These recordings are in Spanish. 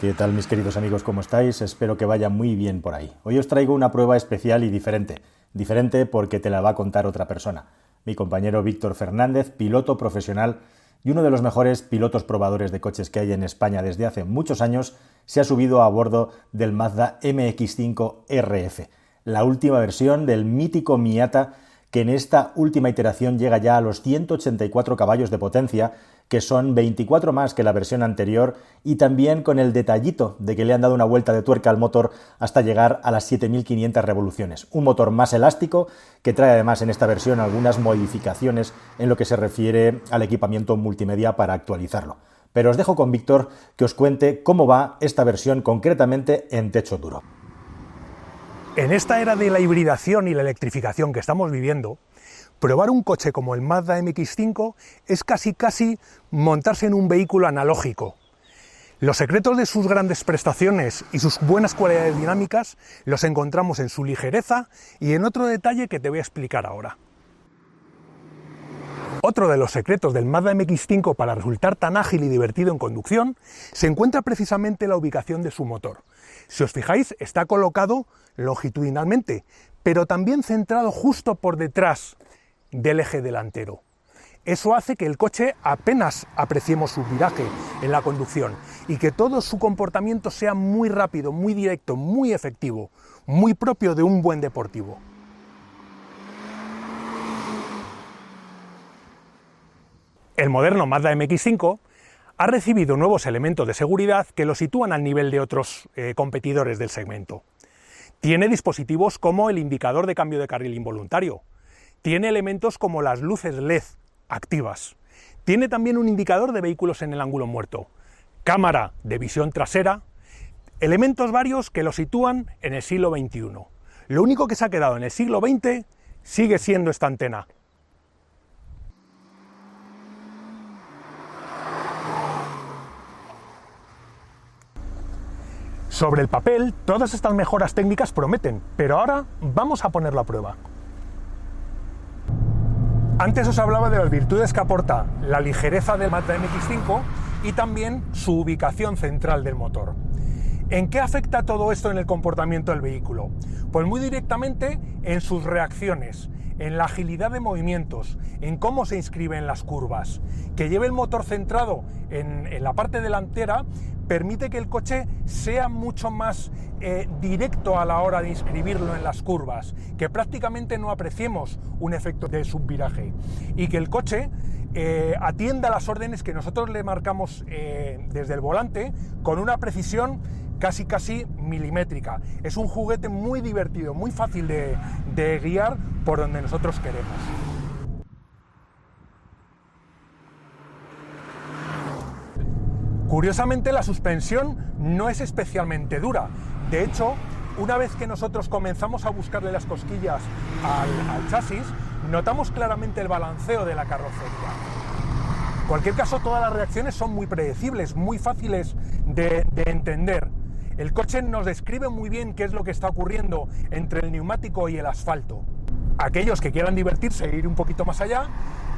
¿Qué tal mis queridos amigos? ¿Cómo estáis? Espero que vaya muy bien por ahí. Hoy os traigo una prueba especial y diferente. Diferente porque te la va a contar otra persona. Mi compañero Víctor Fernández, piloto profesional y uno de los mejores pilotos probadores de coches que hay en España desde hace muchos años, se ha subido a bordo del Mazda MX5 RF, la última versión del mítico Miata que en esta última iteración llega ya a los 184 caballos de potencia, que son 24 más que la versión anterior, y también con el detallito de que le han dado una vuelta de tuerca al motor hasta llegar a las 7500 revoluciones. Un motor más elástico que trae además en esta versión algunas modificaciones en lo que se refiere al equipamiento multimedia para actualizarlo. Pero os dejo con Víctor que os cuente cómo va esta versión concretamente en techo duro. En esta era de la hibridación y la electrificación que estamos viviendo, probar un coche como el Mazda MX5 es casi casi montarse en un vehículo analógico. Los secretos de sus grandes prestaciones y sus buenas cualidades dinámicas los encontramos en su ligereza y en otro detalle que te voy a explicar ahora. Otro de los secretos del Mazda MX5 para resultar tan ágil y divertido en conducción se encuentra precisamente en la ubicación de su motor. Si os fijáis, está colocado longitudinalmente, pero también centrado justo por detrás del eje delantero. Eso hace que el coche apenas apreciemos su viraje en la conducción y que todo su comportamiento sea muy rápido, muy directo, muy efectivo, muy propio de un buen deportivo. El moderno Mazda MX5 ha recibido nuevos elementos de seguridad que lo sitúan al nivel de otros eh, competidores del segmento. Tiene dispositivos como el indicador de cambio de carril involuntario. Tiene elementos como las luces LED activas. Tiene también un indicador de vehículos en el ángulo muerto. Cámara de visión trasera. Elementos varios que lo sitúan en el siglo XXI. Lo único que se ha quedado en el siglo XX sigue siendo esta antena, Sobre el papel, todas estas mejoras técnicas prometen, pero ahora vamos a ponerlo a prueba. Antes os hablaba de las virtudes que aporta la ligereza del Mazda MX5 y también su ubicación central del motor. ¿En qué afecta todo esto en el comportamiento del vehículo? Pues muy directamente en sus reacciones, en la agilidad de movimientos, en cómo se inscribe en las curvas. Que lleve el motor centrado en, en la parte delantera permite que el coche sea mucho más eh, directo a la hora de inscribirlo en las curvas, que prácticamente no apreciemos un efecto de subviraje y que el coche eh, atienda las órdenes que nosotros le marcamos eh, desde el volante con una precisión casi casi milimétrica. Es un juguete muy divertido, muy fácil de guiar por donde nosotros queremos. Curiosamente la suspensión no es especialmente dura. De hecho, una vez que nosotros comenzamos a buscarle las cosquillas al, chasis, notamos claramente el balanceo de la carrocería. En cualquier caso, todas las reacciones son muy predecibles, muy fáciles de, de entender. El coche nos describe muy bien qué es lo que está ocurriendo entre el neumático y el asfalto. Aquellos que quieran divertirse e ir un poquito más allá,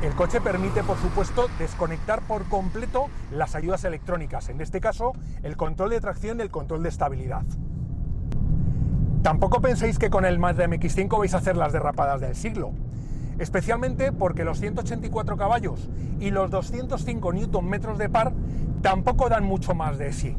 el coche permite, por supuesto, desconectar por completo las ayudas electrónicas, en este caso el control de tracción y el control de estabilidad. Tampoco penséis que con el Mazda MX5 vais a hacer las derrapadas del siglo, especialmente porque los 184 caballos y los 205 Nm de par tampoco dan mucho más de sí.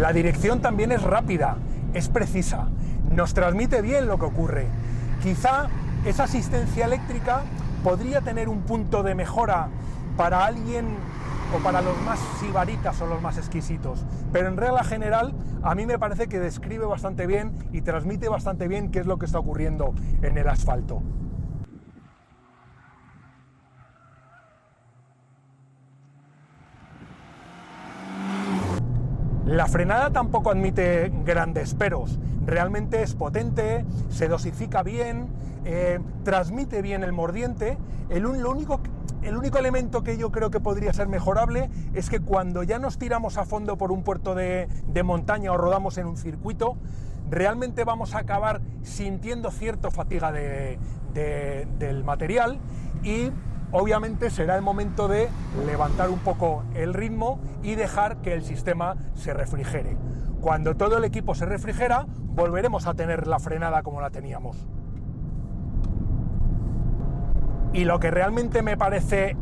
La dirección también es rápida, es precisa, nos transmite bien lo que ocurre. Quizá esa asistencia eléctrica podría tener un punto de mejora para alguien o para los más sibaritas o los más exquisitos, pero en regla general a mí me parece que describe bastante bien y transmite bastante bien qué es lo que está ocurriendo en el asfalto. La frenada tampoco admite grandes peros. Realmente es potente, se dosifica bien, eh, transmite bien el mordiente. El, único, el único elemento que yo creo que podría ser mejorable es que cuando ya nos tiramos a fondo por un puerto de, montaña o rodamos en un circuito, realmente vamos a acabar sintiendo cierta fatiga del material y obviamente será el momento de levantar un poco el ritmo y dejar que el sistema se refrigere. Cuando todo el equipo se refrigera, volveremos a tener la frenada como la teníamos. Y lo que realmente me parece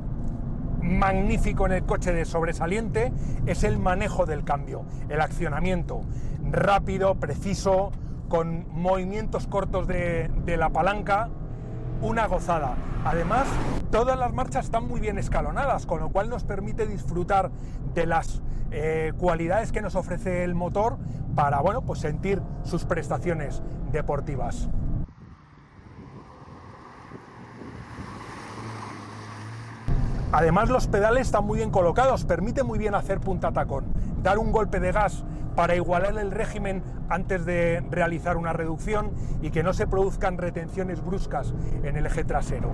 magnífico en el coche de sobresaliente es el manejo del cambio, el accionamiento rápido, preciso, con movimientos cortos de, la palanca, una gozada. Además, todas las marchas están muy bien escalonadas, con lo cual nos permite disfrutar de las eh, cualidades que nos ofrece el motor para bueno, pues sentir sus prestaciones deportivas. Además los pedales están muy bien colocados, permite muy bien hacer punta tacón, dar un golpe de gas para igualar el régimen antes de realizar una reducción y que no se produzcan retenciones bruscas en el eje trasero.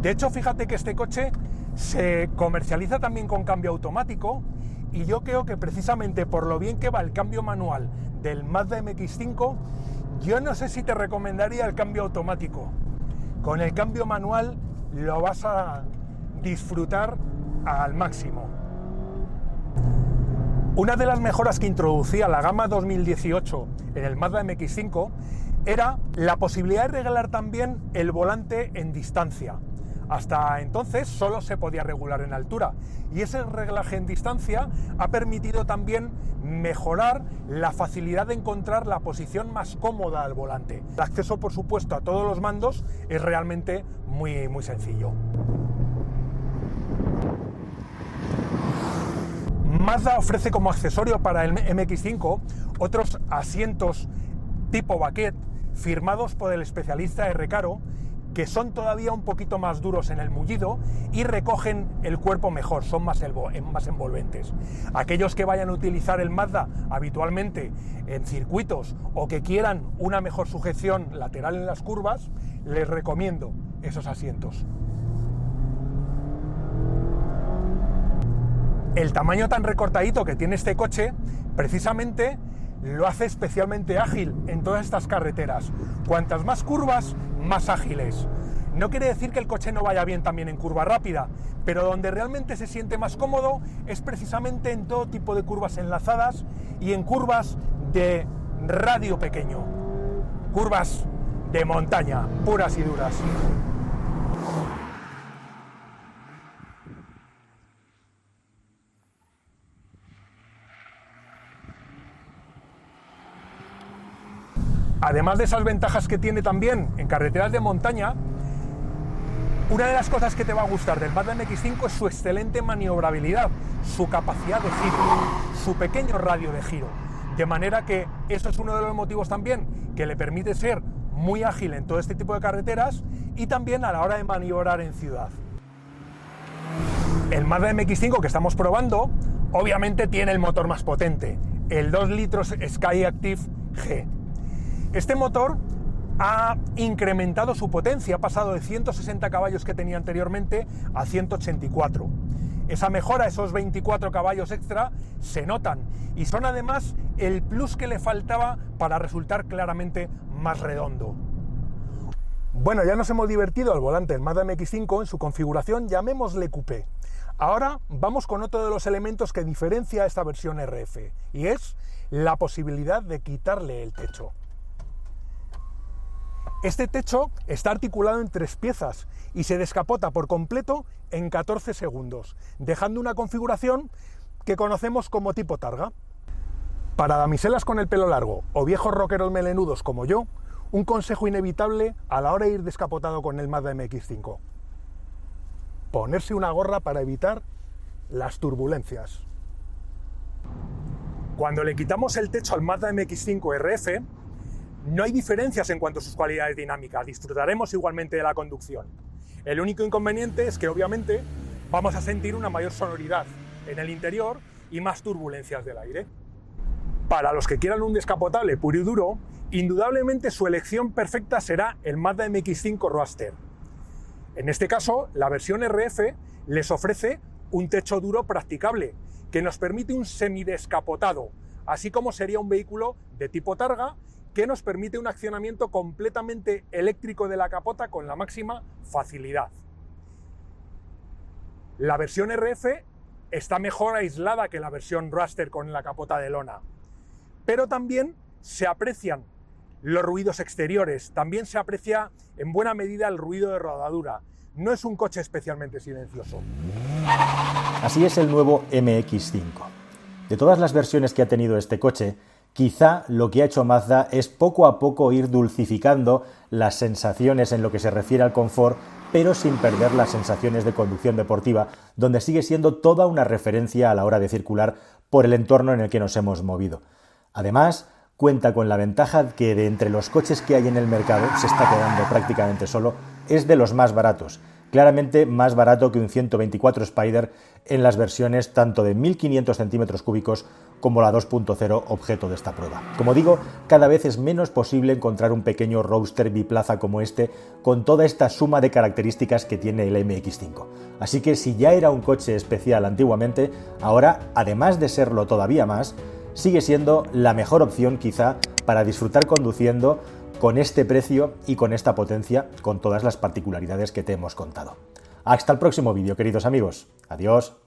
De hecho, fíjate que este coche se comercializa también con cambio automático y yo creo que precisamente por lo bien que va el cambio manual del Mazda MX5, yo no sé si te recomendaría el cambio automático. Con el cambio manual lo vas a disfrutar al máximo. Una de las mejoras que introducía la gama 2018 en el Mazda MX5 era la posibilidad de regalar también el volante en distancia. Hasta entonces solo se podía regular en altura y ese reglaje en distancia ha permitido también mejorar la facilidad de encontrar la posición más cómoda al volante. El acceso, por supuesto, a todos los mandos es realmente muy, muy sencillo. Mazda ofrece como accesorio para el MX5 otros asientos tipo baquet firmados por el especialista R-Caro que son todavía un poquito más duros en el mullido y recogen el cuerpo mejor, son más envolventes. Aquellos que vayan a utilizar el Mazda habitualmente en circuitos o que quieran una mejor sujeción lateral en las curvas, les recomiendo esos asientos. El tamaño tan recortadito que tiene este coche, precisamente lo hace especialmente ágil en todas estas carreteras. Cuantas más curvas, más ágiles. No quiere decir que el coche no vaya bien también en curva rápida, pero donde realmente se siente más cómodo es precisamente en todo tipo de curvas enlazadas y en curvas de radio pequeño. Curvas de montaña, puras y duras. Además de esas ventajas que tiene también en carreteras de montaña, una de las cosas que te va a gustar del Mazda MX5 es su excelente maniobrabilidad, su capacidad de giro, su pequeño radio de giro. De manera que eso es uno de los motivos también que le permite ser muy ágil en todo este tipo de carreteras y también a la hora de maniobrar en ciudad. El Mazda MX5 que estamos probando obviamente tiene el motor más potente, el 2 litros Skyactiv G, este motor ha incrementado su potencia, ha pasado de 160 caballos que tenía anteriormente a 184. Esa mejora, esos 24 caballos extra, se notan y son además el plus que le faltaba para resultar claramente más redondo. Bueno, ya nos hemos divertido al volante del Mazda MX5 en su configuración, llamémosle coupé. Ahora vamos con otro de los elementos que diferencia esta versión RF y es la posibilidad de quitarle el techo. Este techo está articulado en tres piezas y se descapota por completo en 14 segundos, dejando una configuración que conocemos como tipo targa. Para damiselas con el pelo largo o viejos rockeros melenudos como yo, un consejo inevitable a la hora de ir descapotado con el Mazda MX5. Ponerse una gorra para evitar las turbulencias. Cuando le quitamos el techo al Mazda MX5 RF, no hay diferencias en cuanto a sus cualidades dinámicas, disfrutaremos igualmente de la conducción. El único inconveniente es que obviamente vamos a sentir una mayor sonoridad en el interior y más turbulencias del aire. Para los que quieran un descapotable puro y duro, indudablemente su elección perfecta será el Mazda MX5 Roadster. En este caso, la versión RF les ofrece un techo duro practicable, que nos permite un semidescapotado, así como sería un vehículo de tipo targa que nos permite un accionamiento completamente eléctrico de la capota con la máxima facilidad. La versión RF está mejor aislada que la versión Raster con la capota de lona, pero también se aprecian los ruidos exteriores, también se aprecia en buena medida el ruido de rodadura. No es un coche especialmente silencioso. Así es el nuevo MX5. De todas las versiones que ha tenido este coche, quizá lo que ha hecho Mazda es poco a poco ir dulcificando las sensaciones en lo que se refiere al confort, pero sin perder las sensaciones de conducción deportiva, donde sigue siendo toda una referencia a la hora de circular por el entorno en el que nos hemos movido. Además, cuenta con la ventaja que de entre los coches que hay en el mercado, se está quedando prácticamente solo, es de los más baratos, claramente más barato que un 124 Spider en las versiones tanto de 1500 centímetros cúbicos como la 2.0 objeto de esta prueba. Como digo, cada vez es menos posible encontrar un pequeño roadster biplaza como este con toda esta suma de características que tiene el MX5. Así que si ya era un coche especial antiguamente, ahora, además de serlo todavía más, sigue siendo la mejor opción quizá para disfrutar conduciendo con este precio y con esta potencia, con todas las particularidades que te hemos contado. Hasta el próximo vídeo, queridos amigos. Adiós.